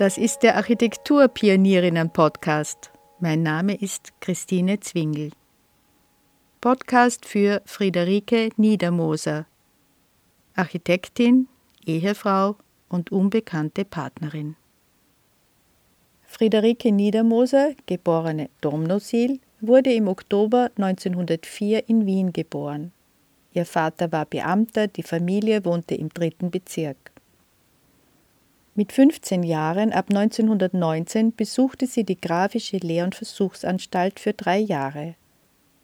Das ist der Architekturpionierinnen-Podcast. Mein Name ist Christine Zwingel. Podcast für Friederike Niedermoser, Architektin, Ehefrau und unbekannte Partnerin. Friederike Niedermoser, geborene Domnosil, wurde im Oktober 1904 in Wien geboren. Ihr Vater war Beamter, die Familie wohnte im dritten Bezirk. Mit 15 Jahren ab 1919 besuchte sie die Grafische Lehr- und Versuchsanstalt für drei Jahre.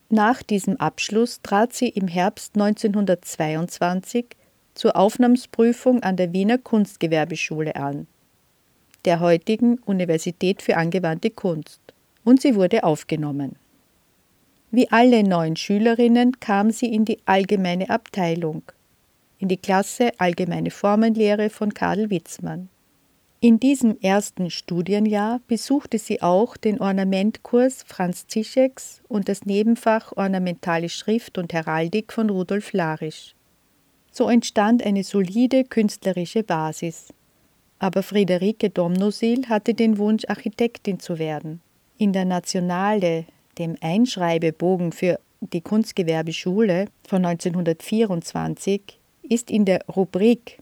Nach diesem Abschluss trat sie im Herbst 1922 zur Aufnahmsprüfung an der Wiener Kunstgewerbeschule an, der heutigen Universität für angewandte Kunst, und sie wurde aufgenommen. Wie alle neun Schülerinnen kam sie in die allgemeine Abteilung, in die Klasse Allgemeine Formenlehre von Karl Witzmann. In diesem ersten Studienjahr besuchte sie auch den Ornamentkurs Franz Zischeks und das Nebenfach Ornamentale Schrift und Heraldik von Rudolf Larisch. So entstand eine solide künstlerische Basis. Aber Friederike Domnosil hatte den Wunsch, Architektin zu werden. In der Nationale, dem Einschreibebogen für die Kunstgewerbeschule von 1924, ist in der Rubrik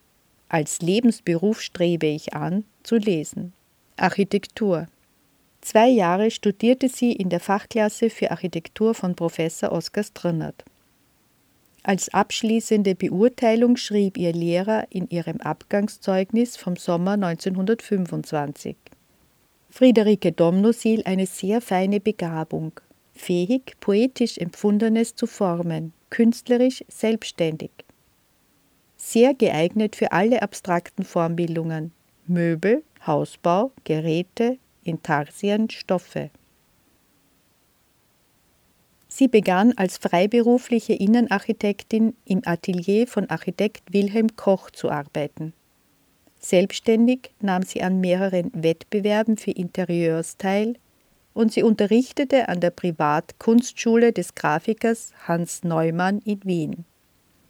als Lebensberuf strebe ich an zu lesen. Architektur. Zwei Jahre studierte sie in der Fachklasse für Architektur von Professor Oskar Strinnert. Als abschließende Beurteilung schrieb ihr Lehrer in ihrem Abgangszeugnis vom Sommer 1925. Friederike Domnosil eine sehr feine Begabung, fähig, poetisch Empfundenes zu formen, künstlerisch selbstständig sehr geeignet für alle abstrakten Formbildungen Möbel, Hausbau, Geräte, Intarsien, Stoffe. Sie begann als freiberufliche Innenarchitektin im Atelier von Architekt Wilhelm Koch zu arbeiten. Selbstständig nahm sie an mehreren Wettbewerben für Interieurs teil und sie unterrichtete an der Privatkunstschule des Grafikers Hans Neumann in Wien.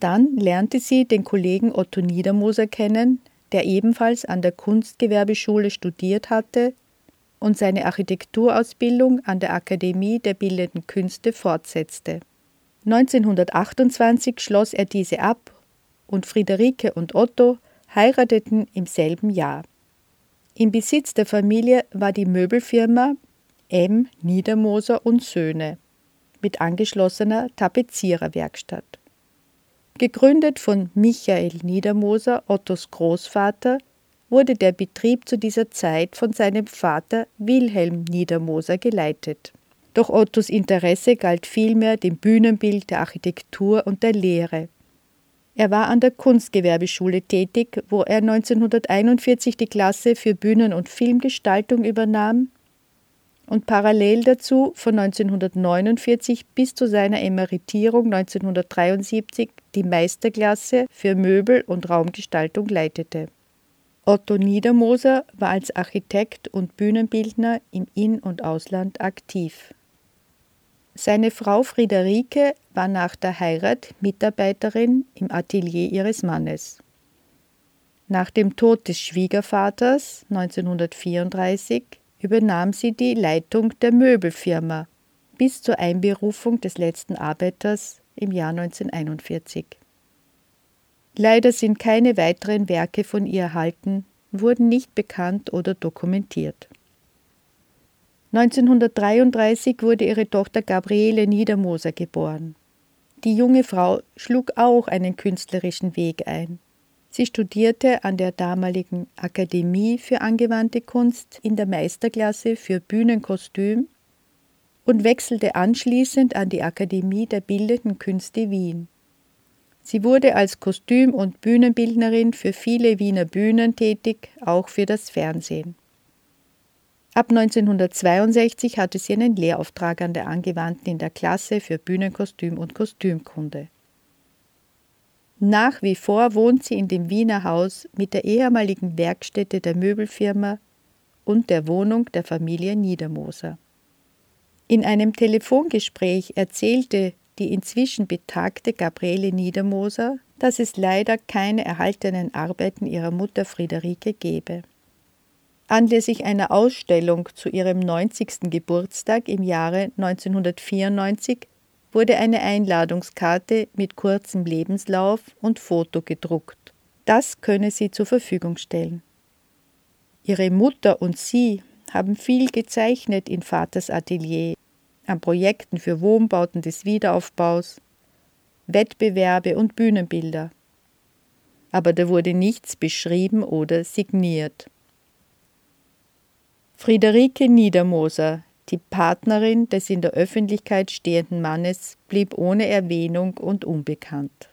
Dann lernte sie den Kollegen Otto Niedermoser kennen, der ebenfalls an der Kunstgewerbeschule studiert hatte und seine Architekturausbildung an der Akademie der Bildenden Künste fortsetzte. 1928 schloss er diese ab und Friederike und Otto heirateten im selben Jahr. Im Besitz der Familie war die Möbelfirma M. Niedermoser und Söhne mit angeschlossener Tapeziererwerkstatt. Gegründet von Michael Niedermoser, Ottos Großvater, wurde der Betrieb zu dieser Zeit von seinem Vater Wilhelm Niedermoser geleitet. Doch Ottos Interesse galt vielmehr dem Bühnenbild, der Architektur und der Lehre. Er war an der Kunstgewerbeschule tätig, wo er 1941 die Klasse für Bühnen- und Filmgestaltung übernahm und parallel dazu von 1949 bis zu seiner Emeritierung 1973 die Meisterklasse für Möbel- und Raumgestaltung leitete. Otto Niedermoser war als Architekt und Bühnenbildner im In- und Ausland aktiv. Seine Frau Friederike war nach der Heirat Mitarbeiterin im Atelier ihres Mannes. Nach dem Tod des Schwiegervaters 1934 übernahm sie die Leitung der Möbelfirma bis zur Einberufung des letzten Arbeiters im Jahr 1941. Leider sind keine weiteren Werke von ihr erhalten, wurden nicht bekannt oder dokumentiert. 1933 wurde ihre Tochter Gabriele Niedermoser geboren. Die junge Frau schlug auch einen künstlerischen Weg ein. Sie studierte an der damaligen Akademie für angewandte Kunst in der Meisterklasse für Bühnenkostüm und wechselte anschließend an die Akademie der Bildenden Künste Wien. Sie wurde als Kostüm- und Bühnenbildnerin für viele Wiener Bühnen tätig, auch für das Fernsehen. Ab 1962 hatte sie einen Lehrauftrag an der Angewandten in der Klasse für Bühnenkostüm und Kostümkunde. Nach wie vor wohnt sie in dem Wiener Haus mit der ehemaligen Werkstätte der Möbelfirma und der Wohnung der Familie Niedermoser. In einem Telefongespräch erzählte die inzwischen betagte Gabriele Niedermoser, dass es leider keine erhaltenen Arbeiten ihrer Mutter Friederike gebe. Anlässlich einer Ausstellung zu ihrem 90. Geburtstag im Jahre 1994 wurde eine Einladungskarte mit kurzem Lebenslauf und Foto gedruckt. Das könne sie zur Verfügung stellen. Ihre Mutter und sie haben viel gezeichnet in Vaters Atelier, an Projekten für Wohnbauten des Wiederaufbaus, Wettbewerbe und Bühnenbilder. Aber da wurde nichts beschrieben oder signiert. Friederike Niedermoser, die Partnerin des in der Öffentlichkeit stehenden Mannes, blieb ohne Erwähnung und unbekannt.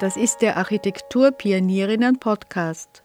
Das ist der Architekturpionierinnen Podcast.